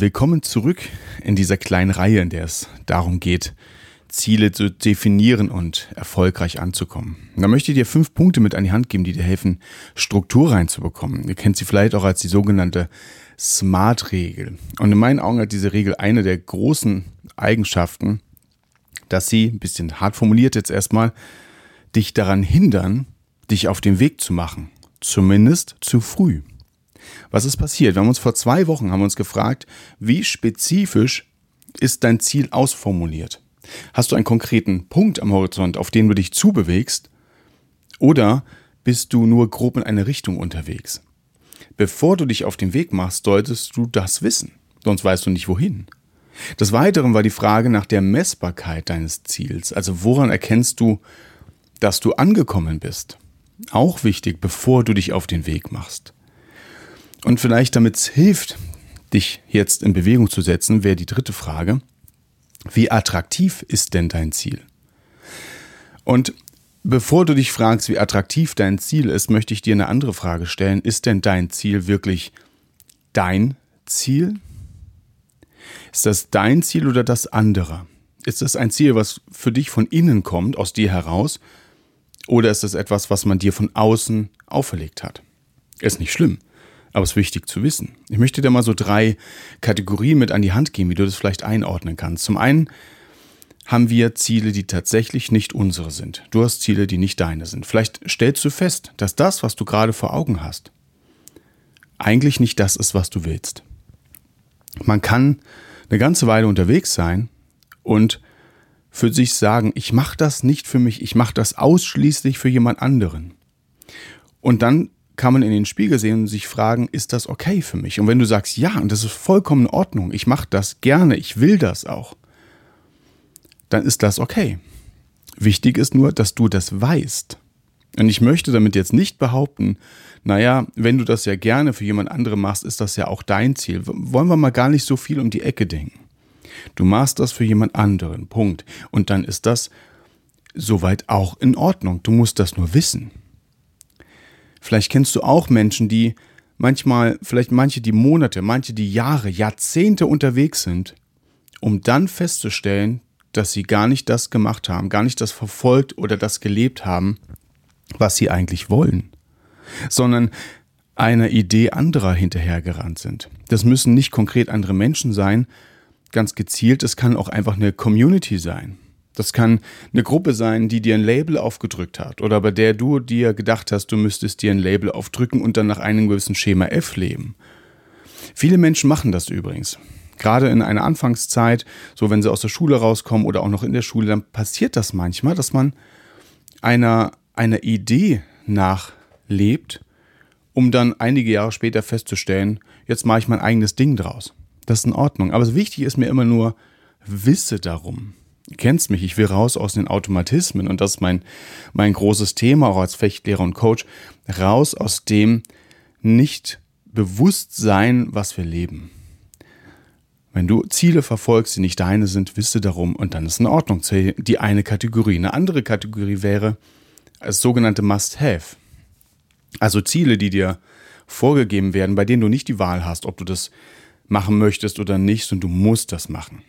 Willkommen zurück in dieser kleinen Reihe, in der es darum geht, Ziele zu definieren und erfolgreich anzukommen. da möchte ich dir fünf Punkte mit an die Hand geben, die dir helfen, Struktur reinzubekommen. Ihr kennt sie vielleicht auch als die sogenannte SMART-Regel. Und in meinen Augen hat diese Regel eine der großen Eigenschaften, dass sie, ein bisschen hart formuliert jetzt erstmal, dich daran hindern, dich auf den Weg zu machen. Zumindest zu früh. Was ist passiert? Wir haben uns vor zwei Wochen haben uns gefragt, wie spezifisch ist dein Ziel ausformuliert? Hast du einen konkreten Punkt am Horizont, auf den du dich zubewegst? Oder bist du nur grob in eine Richtung unterwegs? Bevor du dich auf den Weg machst, solltest du das wissen, sonst weißt du nicht wohin. Des Weiteren war die Frage nach der Messbarkeit deines Ziels, also woran erkennst du, dass du angekommen bist? Auch wichtig, bevor du dich auf den Weg machst. Und vielleicht damit es hilft, dich jetzt in Bewegung zu setzen, wäre die dritte Frage, wie attraktiv ist denn dein Ziel? Und bevor du dich fragst, wie attraktiv dein Ziel ist, möchte ich dir eine andere Frage stellen. Ist denn dein Ziel wirklich dein Ziel? Ist das dein Ziel oder das andere? Ist das ein Ziel, was für dich von innen kommt, aus dir heraus? Oder ist es etwas, was man dir von außen auferlegt hat? Ist nicht schlimm aber es ist wichtig zu wissen. Ich möchte dir mal so drei Kategorien mit an die Hand geben, wie du das vielleicht einordnen kannst. Zum einen haben wir Ziele, die tatsächlich nicht unsere sind. Du hast Ziele, die nicht deine sind. Vielleicht stellst du fest, dass das, was du gerade vor Augen hast, eigentlich nicht das ist, was du willst. Man kann eine ganze Weile unterwegs sein und für sich sagen, ich mache das nicht für mich, ich mache das ausschließlich für jemand anderen. Und dann kann man in den Spiegel sehen und sich fragen, ist das okay für mich? Und wenn du sagst, ja, und das ist vollkommen in Ordnung, ich mache das gerne, ich will das auch, dann ist das okay. Wichtig ist nur, dass du das weißt. Und ich möchte damit jetzt nicht behaupten, naja, wenn du das ja gerne für jemand anderen machst, ist das ja auch dein Ziel. Wollen wir mal gar nicht so viel um die Ecke denken. Du machst das für jemand anderen, Punkt. Und dann ist das soweit auch in Ordnung. Du musst das nur wissen. Vielleicht kennst du auch Menschen, die manchmal, vielleicht manche, die Monate, manche, die Jahre, Jahrzehnte unterwegs sind, um dann festzustellen, dass sie gar nicht das gemacht haben, gar nicht das verfolgt oder das gelebt haben, was sie eigentlich wollen, sondern einer Idee anderer hinterhergerannt sind. Das müssen nicht konkret andere Menschen sein, ganz gezielt, es kann auch einfach eine Community sein. Das kann eine Gruppe sein, die dir ein Label aufgedrückt hat oder bei der du dir gedacht hast, du müsstest dir ein Label aufdrücken und dann nach einem gewissen Schema F leben. Viele Menschen machen das übrigens. Gerade in einer Anfangszeit, so wenn sie aus der Schule rauskommen oder auch noch in der Schule, dann passiert das manchmal, dass man einer, einer Idee nachlebt, um dann einige Jahre später festzustellen, jetzt mache ich mein eigenes Ding draus. Das ist in Ordnung. Aber wichtig ist mir immer nur, wisse darum kennst mich, ich will raus aus den Automatismen und das ist mein, mein großes Thema auch als Fechtlehrer und Coach, raus aus dem nicht Bewusstsein, was wir leben. Wenn du Ziele verfolgst, die nicht deine sind, wisse darum und dann ist in Ordnung. Die eine Kategorie. Eine andere Kategorie wäre das sogenannte Must-Have. Also Ziele, die dir vorgegeben werden, bei denen du nicht die Wahl hast, ob du das machen möchtest oder nicht und du musst das machen.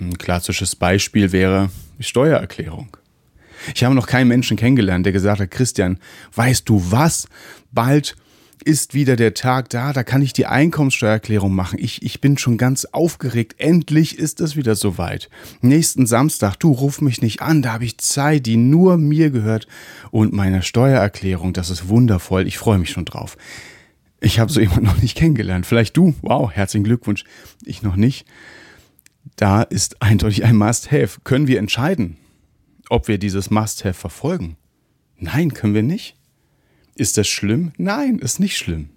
Ein klassisches Beispiel wäre die Steuererklärung. Ich habe noch keinen Menschen kennengelernt, der gesagt hat, Christian, weißt du was? Bald ist wieder der Tag da, da kann ich die Einkommenssteuererklärung machen. Ich, ich bin schon ganz aufgeregt. Endlich ist es wieder soweit. Nächsten Samstag, du ruf mich nicht an, da habe ich Zeit, die nur mir gehört. Und meine Steuererklärung, das ist wundervoll. Ich freue mich schon drauf. Ich habe so jemanden noch nicht kennengelernt. Vielleicht du. Wow, herzlichen Glückwunsch. Ich noch nicht da ist eindeutig ein Must-Have. Können wir entscheiden, ob wir dieses Must-Have verfolgen? Nein, können wir nicht. Ist das schlimm? Nein, ist nicht schlimm.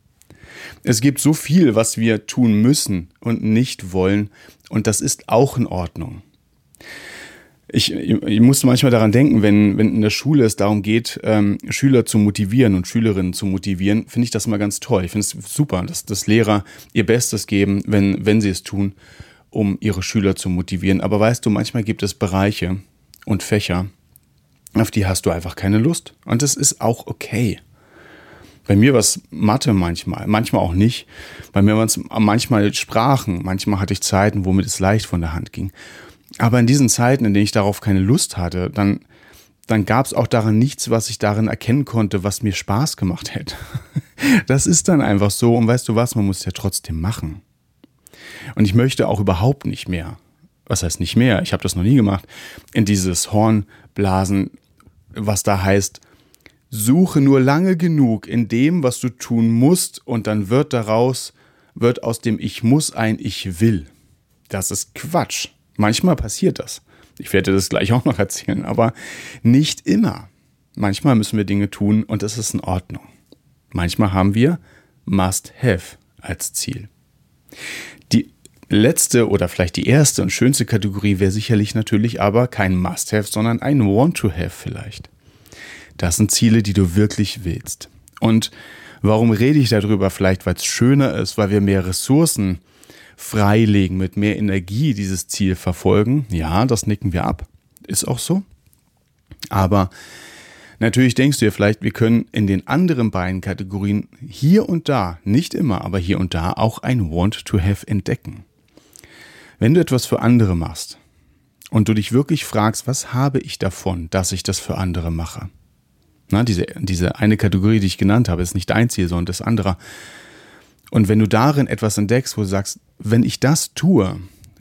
Es gibt so viel, was wir tun müssen und nicht wollen, und das ist auch in Ordnung. Ich, ich muss manchmal daran denken, wenn, wenn in der Schule es darum geht, ähm, Schüler zu motivieren und Schülerinnen zu motivieren, finde ich das immer ganz toll. Ich finde es super, dass, dass Lehrer ihr Bestes geben, wenn, wenn sie es tun, um ihre Schüler zu motivieren. Aber weißt du, manchmal gibt es Bereiche und Fächer, auf die hast du einfach keine Lust. Und das ist auch okay. Bei mir war es Mathe manchmal, manchmal auch nicht. Bei mir waren es manchmal Sprachen, manchmal hatte ich Zeiten, womit es leicht von der Hand ging. Aber in diesen Zeiten, in denen ich darauf keine Lust hatte, dann, dann gab es auch daran nichts, was ich darin erkennen konnte, was mir Spaß gemacht hätte. Das ist dann einfach so und weißt du was, man muss es ja trotzdem machen. Und ich möchte auch überhaupt nicht mehr, was heißt nicht mehr, ich habe das noch nie gemacht, in dieses Horn blasen, was da heißt, suche nur lange genug in dem, was du tun musst und dann wird daraus, wird aus dem Ich muss ein Ich will. Das ist Quatsch. Manchmal passiert das. Ich werde das gleich auch noch erzählen, aber nicht immer. Manchmal müssen wir Dinge tun und das ist in Ordnung. Manchmal haben wir Must-Have als Ziel. Die letzte oder vielleicht die erste und schönste Kategorie wäre sicherlich natürlich aber kein Must-Have, sondern ein Want-to-Have vielleicht. Das sind Ziele, die du wirklich willst. Und warum rede ich darüber? Vielleicht, weil es schöner ist, weil wir mehr Ressourcen freilegen, mit mehr Energie dieses Ziel verfolgen. Ja, das nicken wir ab. Ist auch so. Aber natürlich denkst du dir vielleicht, wir können in den anderen beiden Kategorien hier und da, nicht immer, aber hier und da auch ein Want to Have entdecken. Wenn du etwas für andere machst und du dich wirklich fragst, was habe ich davon, dass ich das für andere mache? Na, diese, diese eine Kategorie, die ich genannt habe, ist nicht dein Ziel, sondern das andere. Und wenn du darin etwas entdeckst, wo du sagst, wenn ich das tue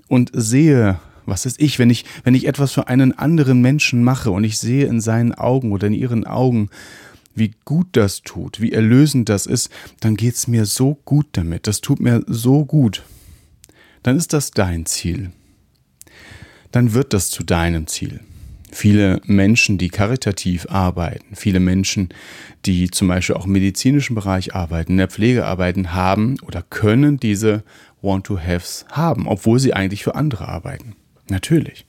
und sehe, was ist ich, wenn ich, wenn ich etwas für einen anderen Menschen mache und ich sehe in seinen Augen oder in ihren Augen, wie gut das tut, wie erlösend das ist, dann geht es mir so gut damit, das tut mir so gut. Dann ist das dein Ziel. Dann wird das zu deinem Ziel. Viele Menschen, die karitativ arbeiten, viele Menschen, die zum Beispiel auch im medizinischen Bereich arbeiten, in der Pflege arbeiten, haben oder können diese Want-to-Haves haben, obwohl sie eigentlich für andere arbeiten. Natürlich.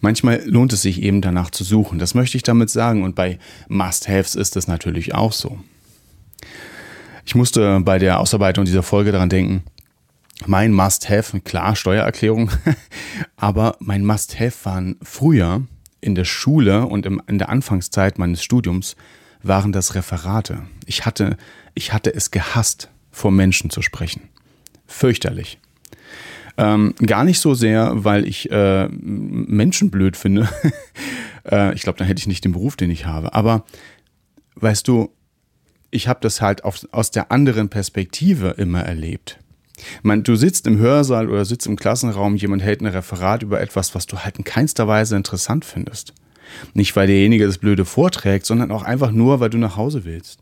Manchmal lohnt es sich eben danach zu suchen. Das möchte ich damit sagen. Und bei Must-Haves ist es natürlich auch so. Ich musste bei der Ausarbeitung dieser Folge daran denken, mein Must-Have, klar, Steuererklärung, aber mein Must-Have waren früher in der Schule und im, in der Anfangszeit meines Studiums waren das Referate. Ich hatte, ich hatte es gehasst, vor Menschen zu sprechen. Fürchterlich. Ähm, gar nicht so sehr, weil ich äh, Menschen blöd finde. äh, ich glaube, dann hätte ich nicht den Beruf, den ich habe. Aber weißt du, ich habe das halt auf, aus der anderen Perspektive immer erlebt. Man, du sitzt im Hörsaal oder sitzt im Klassenraum, jemand hält ein Referat über etwas, was du halt in keinster Weise interessant findest. Nicht, weil derjenige das Blöde vorträgt, sondern auch einfach nur, weil du nach Hause willst.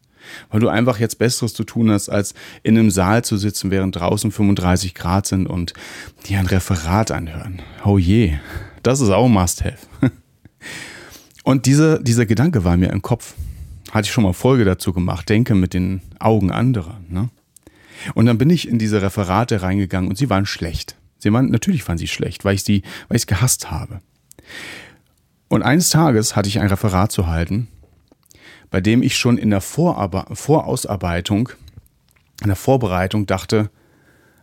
Weil du einfach jetzt Besseres zu tun hast, als in einem Saal zu sitzen, während draußen 35 Grad sind und dir ein Referat anhören. Oh je, das ist auch Must-Have. Und diese, dieser Gedanke war mir im Kopf. Hatte ich schon mal Folge dazu gemacht. Denke mit den Augen anderer. Ne? Und dann bin ich in diese Referate reingegangen und sie waren schlecht. Sie waren, natürlich waren sie schlecht, weil ich sie, weil ich es gehasst habe. Und eines Tages hatte ich ein Referat zu halten, bei dem ich schon in der Vorarbe Vorausarbeitung, in der Vorbereitung dachte,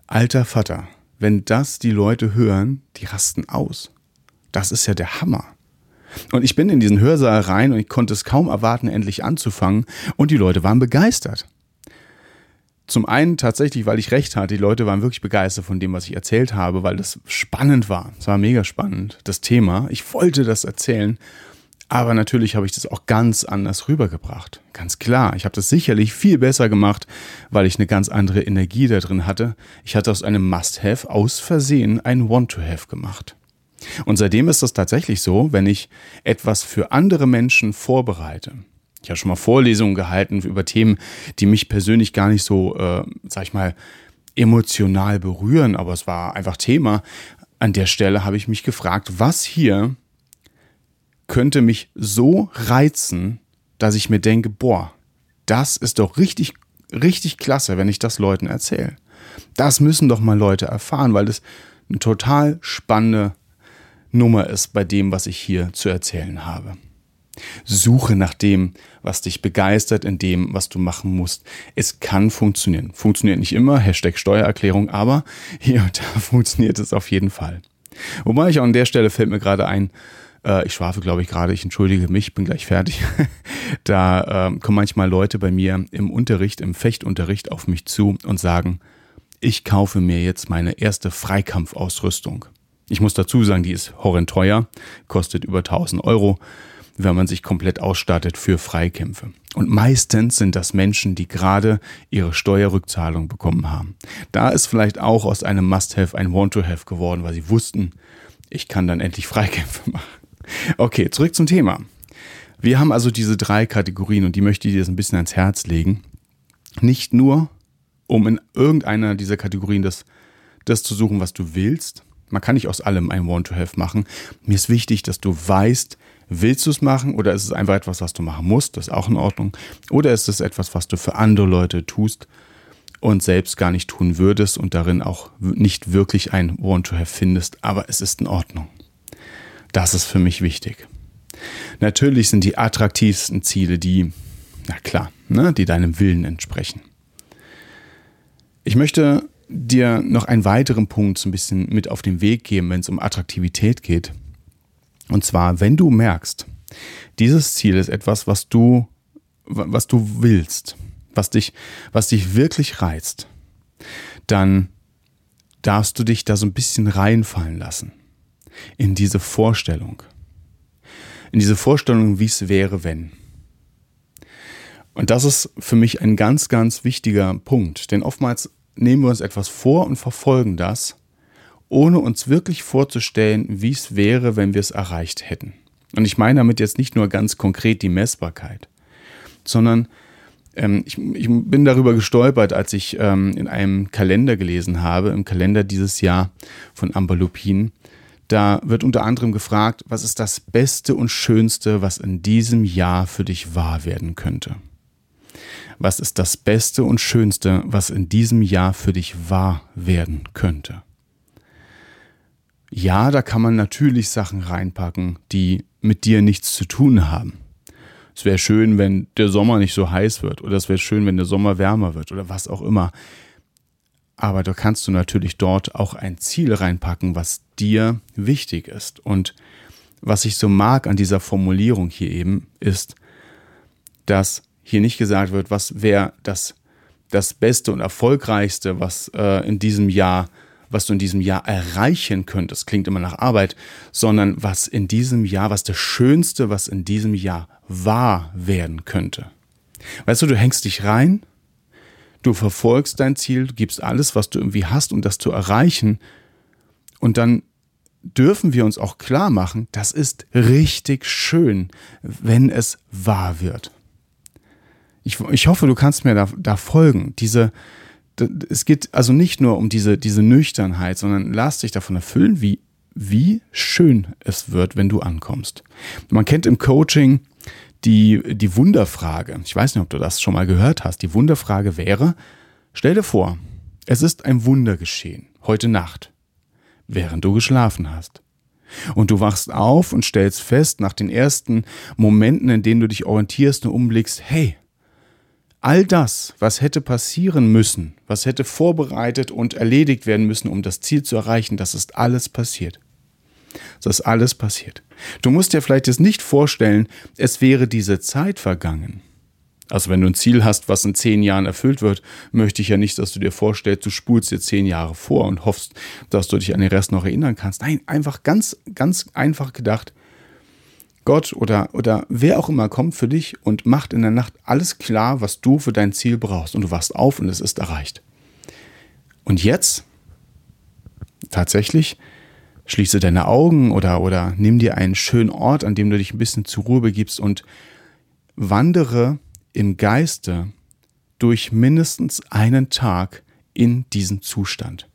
alter Vater, wenn das die Leute hören, die rasten aus. Das ist ja der Hammer. Und ich bin in diesen Hörsaal rein und ich konnte es kaum erwarten, endlich anzufangen. Und die Leute waren begeistert. Zum einen tatsächlich, weil ich recht hatte, die Leute waren wirklich begeistert von dem, was ich erzählt habe, weil das spannend war. Es war mega spannend, das Thema. Ich wollte das erzählen, aber natürlich habe ich das auch ganz anders rübergebracht. Ganz klar, ich habe das sicherlich viel besser gemacht, weil ich eine ganz andere Energie da drin hatte. Ich hatte aus einem Must-Have aus Versehen ein Want-to-Have gemacht. Und seitdem ist das tatsächlich so, wenn ich etwas für andere Menschen vorbereite, ich habe schon mal Vorlesungen gehalten über Themen, die mich persönlich gar nicht so, äh, sag ich mal, emotional berühren, aber es war einfach Thema. An der Stelle habe ich mich gefragt, was hier könnte mich so reizen, dass ich mir denke, boah, das ist doch richtig richtig klasse, wenn ich das Leuten erzähle. Das müssen doch mal Leute erfahren, weil das eine total spannende Nummer ist bei dem, was ich hier zu erzählen habe. Suche nach dem, was dich begeistert, in dem, was du machen musst. Es kann funktionieren. Funktioniert nicht immer, Hashtag Steuererklärung, aber hier und da funktioniert es auf jeden Fall. Wobei ich auch an der Stelle fällt mir gerade ein, äh, ich schwafe, glaube ich, gerade, ich entschuldige mich, bin gleich fertig. da äh, kommen manchmal Leute bei mir im Unterricht, im Fechtunterricht auf mich zu und sagen, ich kaufe mir jetzt meine erste Freikampfausrüstung. Ich muss dazu sagen, die ist horrend teuer, kostet über 1000 Euro, wenn man sich komplett ausstattet für Freikämpfe. Und meistens sind das Menschen, die gerade ihre Steuerrückzahlung bekommen haben. Da ist vielleicht auch aus einem Must-Have ein Want-to-Have geworden, weil sie wussten, ich kann dann endlich Freikämpfe machen. Okay, zurück zum Thema. Wir haben also diese drei Kategorien und die möchte ich dir jetzt ein bisschen ans Herz legen. Nicht nur, um in irgendeiner dieser Kategorien das, das zu suchen, was du willst. Man kann nicht aus allem ein Want-to-Have machen. Mir ist wichtig, dass du weißt, willst du es machen oder ist es einfach etwas, was du machen musst, das ist auch in Ordnung. Oder ist es etwas, was du für andere Leute tust und selbst gar nicht tun würdest und darin auch nicht wirklich ein Want-to-Have findest, aber es ist in Ordnung. Das ist für mich wichtig. Natürlich sind die attraktivsten Ziele die, na klar, ne, die deinem Willen entsprechen. Ich möchte dir noch einen weiteren Punkt so ein bisschen mit auf den Weg geben, wenn es um Attraktivität geht. Und zwar, wenn du merkst, dieses Ziel ist etwas, was du, was du willst, was dich, was dich wirklich reizt, dann darfst du dich da so ein bisschen reinfallen lassen in diese Vorstellung. In diese Vorstellung, wie es wäre, wenn. Und das ist für mich ein ganz, ganz wichtiger Punkt. Denn oftmals nehmen wir uns etwas vor und verfolgen das, ohne uns wirklich vorzustellen, wie es wäre, wenn wir es erreicht hätten. Und ich meine damit jetzt nicht nur ganz konkret die Messbarkeit, sondern ähm, ich, ich, bin darüber gestolpert, als ich ähm, in einem Kalender gelesen habe, im Kalender dieses Jahr von Amber Lupin, da wird unter anderem gefragt, was ist das Beste und Schönste, was in diesem Jahr für dich wahr werden könnte? Was ist das Beste und Schönste, was in diesem Jahr für dich wahr werden könnte? Ja, da kann man natürlich Sachen reinpacken, die mit dir nichts zu tun haben. Es wäre schön, wenn der Sommer nicht so heiß wird oder es wäre schön, wenn der Sommer wärmer wird oder was auch immer. Aber da kannst du natürlich dort auch ein Ziel reinpacken, was dir wichtig ist. Und was ich so mag an dieser Formulierung hier eben ist, dass hier nicht gesagt wird, was wäre das, das Beste und Erfolgreichste, was äh, in diesem Jahr, was du in diesem Jahr erreichen könntest. Klingt immer nach Arbeit, sondern was in diesem Jahr, was das Schönste, was in diesem Jahr wahr werden könnte. Weißt du, du hängst dich rein Du verfolgst dein Ziel, du gibst alles, was du irgendwie hast, um das zu erreichen. Und dann dürfen wir uns auch klar machen, das ist richtig schön, wenn es wahr wird. Ich, ich hoffe, du kannst mir da, da folgen. Diese, es geht also nicht nur um diese, diese Nüchternheit, sondern lass dich davon erfüllen, wie, wie schön es wird, wenn du ankommst. Man kennt im Coaching die, die Wunderfrage. Ich weiß nicht, ob du das schon mal gehört hast. Die Wunderfrage wäre, stell dir vor, es ist ein Wunder geschehen, heute Nacht, während du geschlafen hast. Und du wachst auf und stellst fest, nach den ersten Momenten, in denen du dich orientierst und umblickst, hey, all das, was hätte passieren müssen, was hätte vorbereitet und erledigt werden müssen, um das Ziel zu erreichen, das ist alles passiert. Das ist alles passiert. Du musst dir vielleicht jetzt nicht vorstellen, es wäre diese Zeit vergangen. Also wenn du ein Ziel hast, was in zehn Jahren erfüllt wird, möchte ich ja nicht, dass du dir vorstellst, du spulst dir zehn Jahre vor und hoffst, dass du dich an den Rest noch erinnern kannst. Nein, einfach ganz, ganz einfach gedacht. Gott oder, oder wer auch immer kommt für dich und macht in der Nacht alles klar, was du für dein Ziel brauchst. Und du wachst auf und es ist erreicht. Und jetzt, tatsächlich, Schließe deine Augen oder, oder nimm dir einen schönen Ort, an dem du dich ein bisschen zur Ruhe begibst und wandere im Geiste durch mindestens einen Tag in diesen Zustand.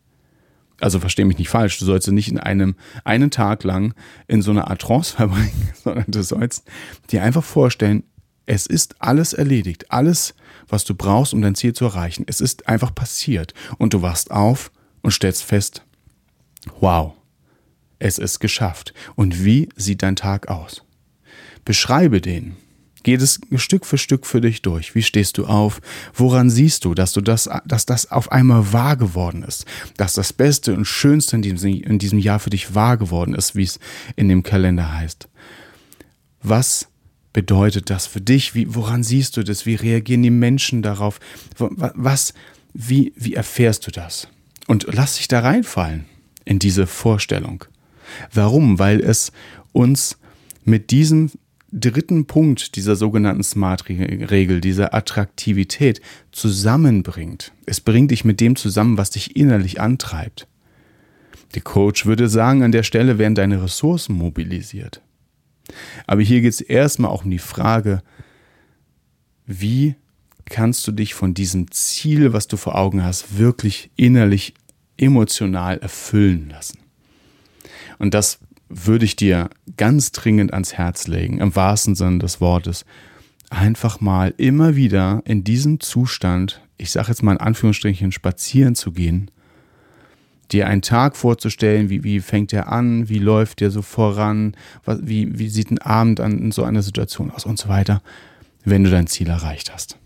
Also verstehe mich nicht falsch, du sollst nicht in einem einen Tag lang in so einer Art Trance verbringen, sondern du sollst dir einfach vorstellen, Es ist alles erledigt. Alles, was du brauchst, um dein Ziel zu erreichen. Es ist einfach passiert. Und du wachst auf und stellst fest, wow, es ist geschafft. Und wie sieht dein Tag aus? Beschreibe den. Geht es Stück für Stück für dich durch. Wie stehst du auf? Woran siehst du, dass du das, dass das auf einmal wahr geworden ist? Dass das Beste und Schönste in diesem, in diesem Jahr für dich wahr geworden ist, wie es in dem Kalender heißt. Was bedeutet das für dich? Wie, woran siehst du das? Wie reagieren die Menschen darauf? Was, wie, wie erfährst du das? Und lass dich da reinfallen in diese Vorstellung. Warum? Weil es uns mit diesem dritten Punkt dieser sogenannten Smart-Regel, dieser Attraktivität zusammenbringt. Es bringt dich mit dem zusammen, was dich innerlich antreibt. Der Coach würde sagen, an der Stelle werden deine Ressourcen mobilisiert. Aber hier geht es erstmal auch um die Frage, wie kannst du dich von diesem Ziel, was du vor Augen hast, wirklich innerlich, emotional erfüllen lassen? Und das würde ich dir ganz dringend ans Herz legen, im wahrsten Sinne des Wortes, einfach mal immer wieder in diesem Zustand, ich sage jetzt mal in Anführungsstrichen, spazieren zu gehen, dir einen Tag vorzustellen, wie, wie fängt er an, wie läuft der so voran, wie, wie sieht ein Abend an in so einer Situation aus und so weiter, wenn du dein Ziel erreicht hast.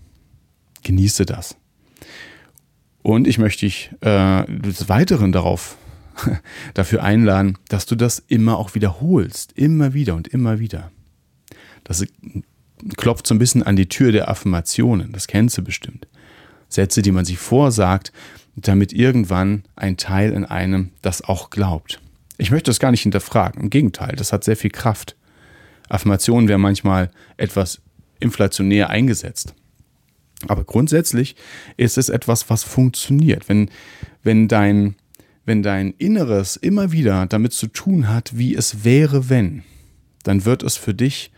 Genieße das. Und ich möchte dich äh, des Weiteren darauf dafür einladen, dass du das immer auch wiederholst. Immer wieder und immer wieder. Das klopft so ein bisschen an die Tür der Affirmationen. Das kennst du bestimmt. Sätze, die man sich vorsagt, damit irgendwann ein Teil in einem das auch glaubt. Ich möchte das gar nicht hinterfragen. Im Gegenteil, das hat sehr viel Kraft. Affirmationen werden manchmal etwas inflationär eingesetzt. Aber grundsätzlich ist es etwas, was funktioniert. Wenn, wenn dein wenn dein Inneres immer wieder damit zu tun hat, wie es wäre, wenn, dann wird es für dich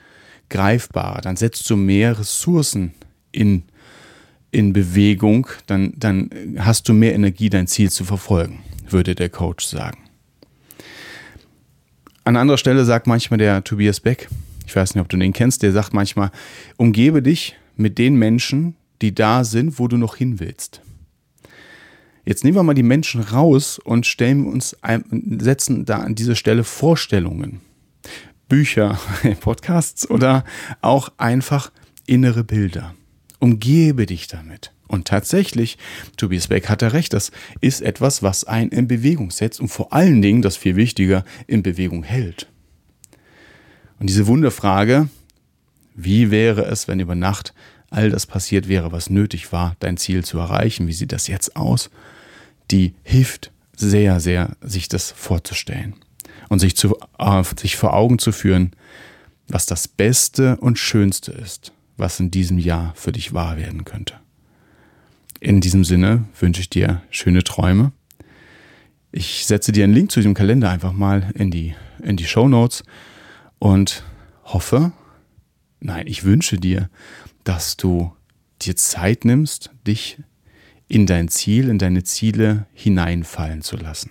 greifbarer, dann setzt du mehr Ressourcen in, in Bewegung, dann, dann hast du mehr Energie, dein Ziel zu verfolgen, würde der Coach sagen. An anderer Stelle sagt manchmal der Tobias Beck, ich weiß nicht, ob du den kennst, der sagt manchmal, umgebe dich mit den Menschen, die da sind, wo du noch hin willst. Jetzt nehmen wir mal die Menschen raus und stellen uns, setzen da an diese Stelle Vorstellungen. Bücher, Podcasts oder auch einfach innere Bilder. Umgebe dich damit. Und tatsächlich, Tobias Beck hatte recht, das ist etwas, was einen in Bewegung setzt und vor allen Dingen, das viel wichtiger, in Bewegung hält. Und diese Wunderfrage, wie wäre es, wenn über Nacht all das passiert wäre, was nötig war, dein Ziel zu erreichen? Wie sieht das jetzt aus? Die hilft sehr, sehr, sich das vorzustellen und sich, zu, äh, sich vor Augen zu führen, was das Beste und Schönste ist, was in diesem Jahr für dich wahr werden könnte. In diesem Sinne wünsche ich dir schöne Träume. Ich setze dir einen Link zu diesem Kalender einfach mal in die, in die Show Notes und hoffe, nein, ich wünsche dir, dass du dir Zeit nimmst, dich in dein Ziel, in deine Ziele hineinfallen zu lassen.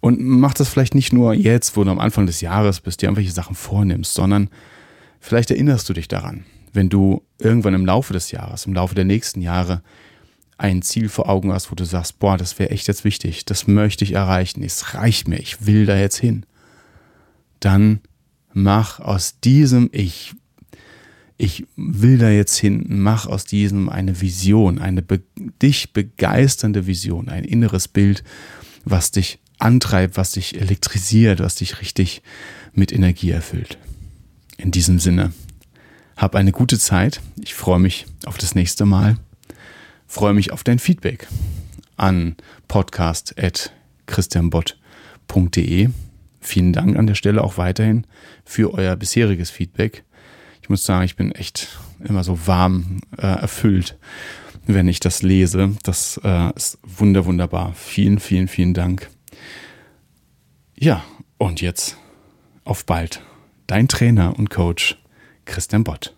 Und mach das vielleicht nicht nur jetzt, wo du am Anfang des Jahres bist, dir irgendwelche Sachen vornimmst, sondern vielleicht erinnerst du dich daran, wenn du irgendwann im Laufe des Jahres, im Laufe der nächsten Jahre ein Ziel vor Augen hast, wo du sagst, boah, das wäre echt jetzt wichtig, das möchte ich erreichen, es reicht mir, ich will da jetzt hin. Dann mach aus diesem Ich ich will da jetzt hin, mach aus diesem eine Vision, eine be dich begeisternde Vision, ein inneres Bild, was dich antreibt, was dich elektrisiert, was dich richtig mit Energie erfüllt. In diesem Sinne, hab eine gute Zeit. Ich freue mich auf das nächste Mal. Freue mich auf dein Feedback an podcast.christianbott.de. Vielen Dank an der Stelle auch weiterhin für euer bisheriges Feedback ich muss sagen, ich bin echt immer so warm äh, erfüllt, wenn ich das lese. Das äh, ist wunder, wunderbar. Vielen, vielen, vielen Dank. Ja, und jetzt auf bald. Dein Trainer und Coach Christian Bott.